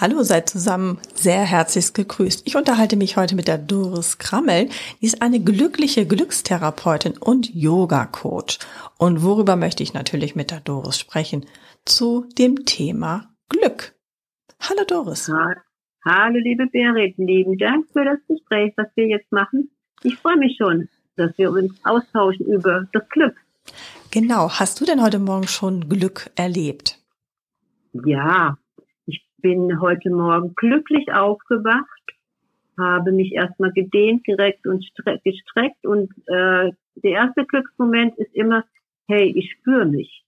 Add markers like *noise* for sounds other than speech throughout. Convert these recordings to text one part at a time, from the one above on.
Hallo, seid zusammen sehr herzlichst gegrüßt. Ich unterhalte mich heute mit der Doris Krammel. Die ist eine glückliche Glückstherapeutin und Yoga-Coach. Und worüber möchte ich natürlich mit der Doris sprechen? Zu dem Thema Glück. Hallo Doris. Hallo liebe Berit, lieben Dank für das Gespräch, was wir jetzt machen. Ich freue mich schon, dass wir uns austauschen über das Glück. Genau. Hast du denn heute Morgen schon Glück erlebt? Ja, bin heute Morgen glücklich aufgewacht, habe mich erstmal gedehnt, direkt und gestreckt und äh, der erste Glücksmoment ist immer, hey, ich spüre mich.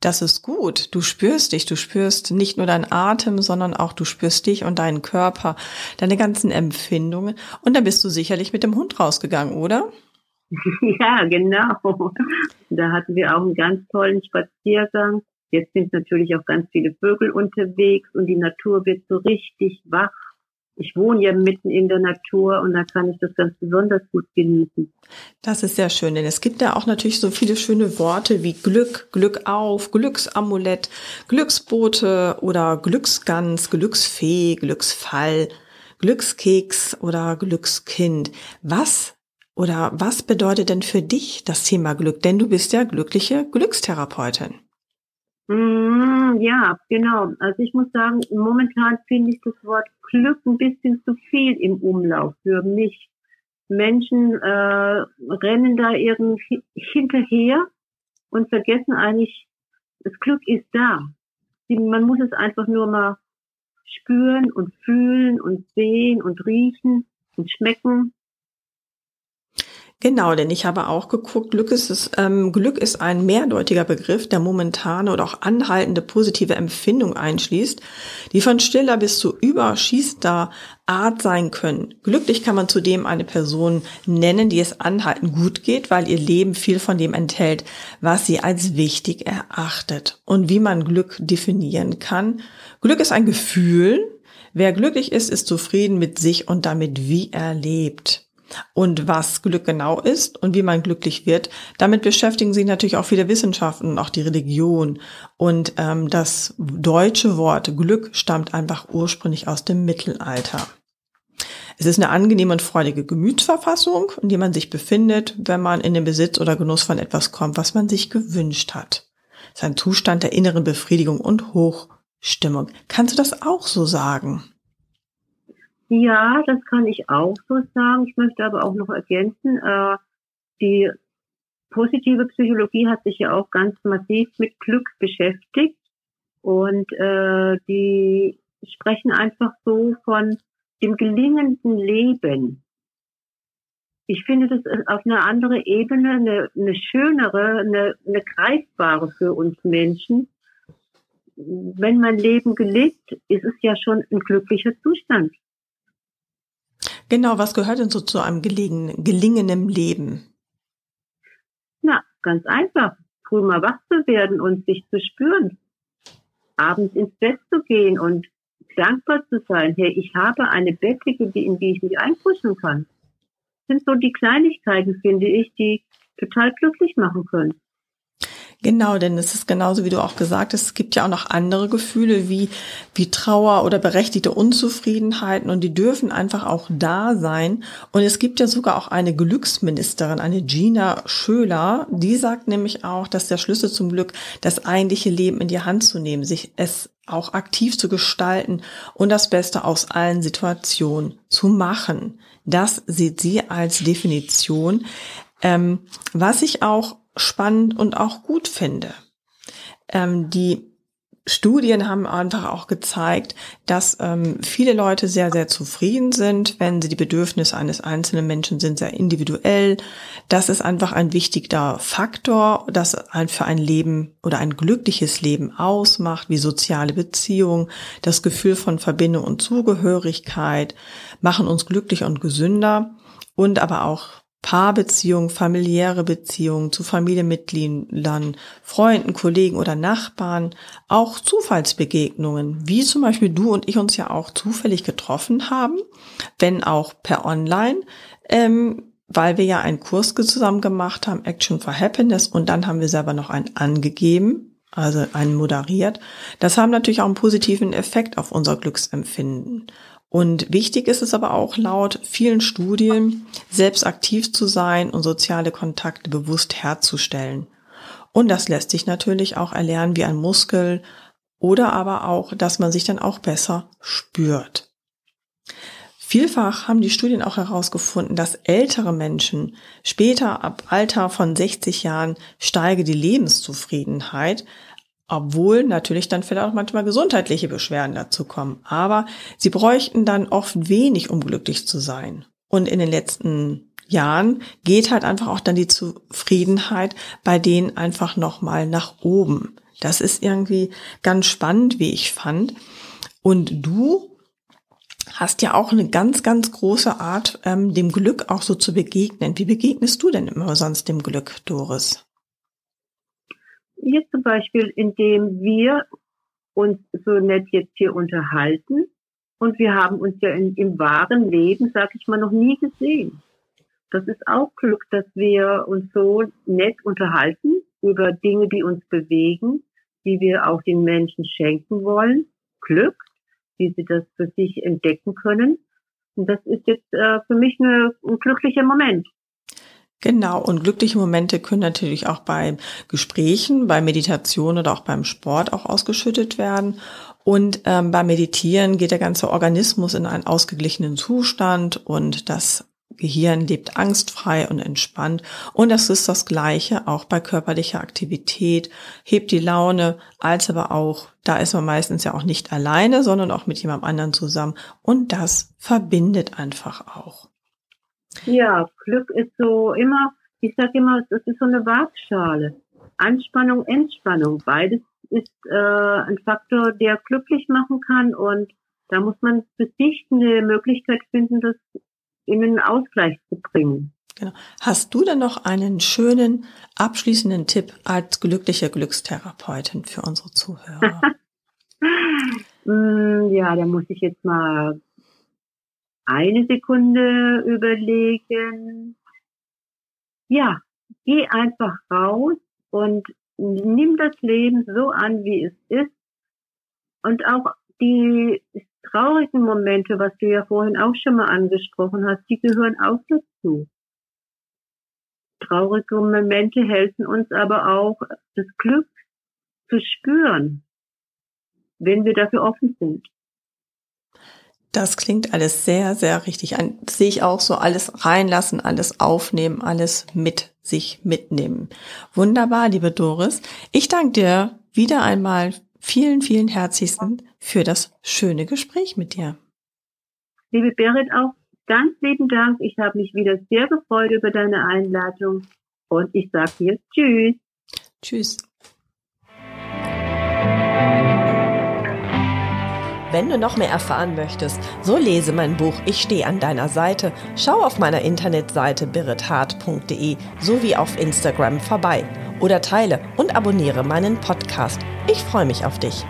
Das ist gut. Du spürst dich. Du spürst nicht nur deinen Atem, sondern auch du spürst dich und deinen Körper, deine ganzen Empfindungen. Und dann bist du sicherlich mit dem Hund rausgegangen, oder? *laughs* Ja, genau. Da hatten wir auch einen ganz tollen Spaziergang. Jetzt sind natürlich auch ganz viele Vögel unterwegs und die Natur wird so richtig wach. Ich wohne ja mitten in der Natur und da kann ich das ganz besonders gut genießen. Das ist sehr schön, denn es gibt ja auch natürlich so viele schöne Worte wie Glück, Glück auf, Glücksamulett, Glücksbote oder Glücksgans, Glücksfee, Glücksfall, Glückskeks oder Glückskind. Was oder was bedeutet denn für dich das Thema Glück? Denn du bist ja glückliche Glückstherapeutin. Mm, ja, genau. Also ich muss sagen, momentan finde ich das Wort Glück ein bisschen zu viel im Umlauf für mich. Menschen äh, rennen da irgendwie hinterher und vergessen eigentlich, das Glück ist da. Man muss es einfach nur mal spüren und fühlen und sehen und riechen und schmecken Genau, denn ich habe auch geguckt, Glück ist, es, ähm, Glück ist ein mehrdeutiger Begriff, der momentane oder auch anhaltende positive Empfindung einschließt, die von stiller bis zu überschießender Art sein können. Glücklich kann man zudem eine Person nennen, die es anhaltend gut geht, weil ihr Leben viel von dem enthält, was sie als wichtig erachtet. Und wie man Glück definieren kann. Glück ist ein Gefühl. Wer glücklich ist, ist zufrieden mit sich und damit, wie er lebt. Und was Glück genau ist und wie man glücklich wird, damit beschäftigen sich natürlich auch viele Wissenschaften und auch die Religion. Und ähm, das deutsche Wort Glück stammt einfach ursprünglich aus dem Mittelalter. Es ist eine angenehme und freudige Gemütsverfassung, in der man sich befindet, wenn man in den Besitz oder Genuss von etwas kommt, was man sich gewünscht hat. Es ist ein Zustand der inneren Befriedigung und Hochstimmung. Kannst du das auch so sagen? Ja, das kann ich auch so sagen. Ich möchte aber auch noch ergänzen, äh, die positive Psychologie hat sich ja auch ganz massiv mit Glück beschäftigt und äh, die sprechen einfach so von dem gelingenden Leben. Ich finde das auf eine andere Ebene, eine, eine schönere, eine, eine greifbare für uns Menschen. Wenn mein Leben gelingt, ist es ja schon ein glücklicher Zustand. Genau, was gehört denn so zu einem gelingen, gelingenden Leben? Na, ganz einfach. Früh mal wach zu werden und sich zu spüren. Abends ins Bett zu gehen und dankbar zu sein. Hey, ich habe eine Bettdecke, in die ich mich einkuscheln kann. Das sind so die Kleinigkeiten, finde ich, die total glücklich machen können. Genau, denn es ist genauso wie du auch gesagt hast, es gibt ja auch noch andere Gefühle wie, wie Trauer oder berechtigte Unzufriedenheiten und die dürfen einfach auch da sein. Und es gibt ja sogar auch eine Glücksministerin, eine Gina Schöler, die sagt nämlich auch, dass der Schlüssel zum Glück das eigentliche Leben in die Hand zu nehmen, sich es auch aktiv zu gestalten und das Beste aus allen Situationen zu machen. Das sieht sie als Definition. Ähm, was ich auch spannend und auch gut finde. Ähm, die Studien haben einfach auch gezeigt, dass ähm, viele Leute sehr, sehr zufrieden sind, wenn sie die Bedürfnisse eines einzelnen Menschen sind, sehr individuell. Das ist einfach ein wichtiger Faktor, das für ein Leben oder ein glückliches Leben ausmacht, wie soziale Beziehungen, das Gefühl von Verbindung und Zugehörigkeit, machen uns glücklich und gesünder und aber auch Paarbeziehungen, familiäre Beziehungen zu Familienmitgliedern, Freunden, Kollegen oder Nachbarn, auch Zufallsbegegnungen, wie zum Beispiel du und ich uns ja auch zufällig getroffen haben, wenn auch per Online, ähm, weil wir ja einen Kurs zusammen gemacht haben, Action for Happiness, und dann haben wir selber noch einen angegeben, also einen moderiert. Das haben natürlich auch einen positiven Effekt auf unser Glücksempfinden. Und wichtig ist es aber auch laut vielen Studien, selbst aktiv zu sein und soziale Kontakte bewusst herzustellen. Und das lässt sich natürlich auch erlernen wie ein Muskel oder aber auch, dass man sich dann auch besser spürt. Vielfach haben die Studien auch herausgefunden, dass ältere Menschen später ab Alter von 60 Jahren steige die Lebenszufriedenheit, obwohl natürlich dann vielleicht auch manchmal gesundheitliche Beschwerden dazu kommen. Aber sie bräuchten dann oft wenig, um glücklich zu sein. Und in den letzten Jahren geht halt einfach auch dann die Zufriedenheit bei denen einfach nochmal nach oben. Das ist irgendwie ganz spannend, wie ich fand. Und du hast ja auch eine ganz, ganz große Art, ähm, dem Glück auch so zu begegnen. Wie begegnest du denn immer sonst dem Glück, Doris? Hier zum Beispiel, indem wir uns so nett jetzt hier unterhalten und wir haben uns ja in, im wahren Leben, sag ich mal, noch nie gesehen. Das ist auch Glück, dass wir uns so nett unterhalten über Dinge, die uns bewegen, die wir auch den Menschen schenken wollen. Glück, wie sie das für sich entdecken können. Und das ist jetzt äh, für mich eine, ein glücklicher Moment. Genau, und glückliche Momente können natürlich auch bei Gesprächen, bei Meditation oder auch beim Sport auch ausgeschüttet werden. Und ähm, beim Meditieren geht der ganze Organismus in einen ausgeglichenen Zustand und das Gehirn lebt angstfrei und entspannt. Und das ist das Gleiche auch bei körperlicher Aktivität, hebt die Laune, als aber auch, da ist man meistens ja auch nicht alleine, sondern auch mit jemand anderen zusammen. Und das verbindet einfach auch. Ja, Glück ist so immer, ich sage immer, es ist so eine Waagschale. Anspannung, Entspannung, beides ist äh, ein Faktor, der glücklich machen kann und da muss man für sich eine Möglichkeit finden, das in einen Ausgleich zu bringen. Genau. Hast du denn noch einen schönen abschließenden Tipp als glückliche Glückstherapeutin für unsere Zuhörer? *laughs* Mm, ja, da muss ich jetzt mal eine Sekunde überlegen. Ja, geh einfach raus und nimm das Leben so an, wie es ist. Und auch die traurigen Momente, was du ja vorhin auch schon mal angesprochen hast, die gehören auch dazu. Traurige Momente helfen uns aber auch, das Glück zu spüren, wenn wir dafür offen sind. Das klingt alles sehr, sehr richtig an. Das sehe ich auch so alles reinlassen, alles aufnehmen, alles mit sich mitnehmen. Wunderbar, liebe Doris. Ich danke dir wieder einmal vielen, vielen herzlichsten für das schöne Gespräch mit dir. Liebe Berit, auch ganz lieben Dank. Ich habe mich wieder sehr gefreut über deine Einladung und ich sage dir Tschüss. Tschüss. Wenn du noch mehr erfahren möchtest, so lese mein Buch Ich stehe an deiner Seite, schau auf meiner Internetseite birrethart.de sowie auf Instagram vorbei oder teile und abonniere meinen Podcast. Ich freue mich auf dich.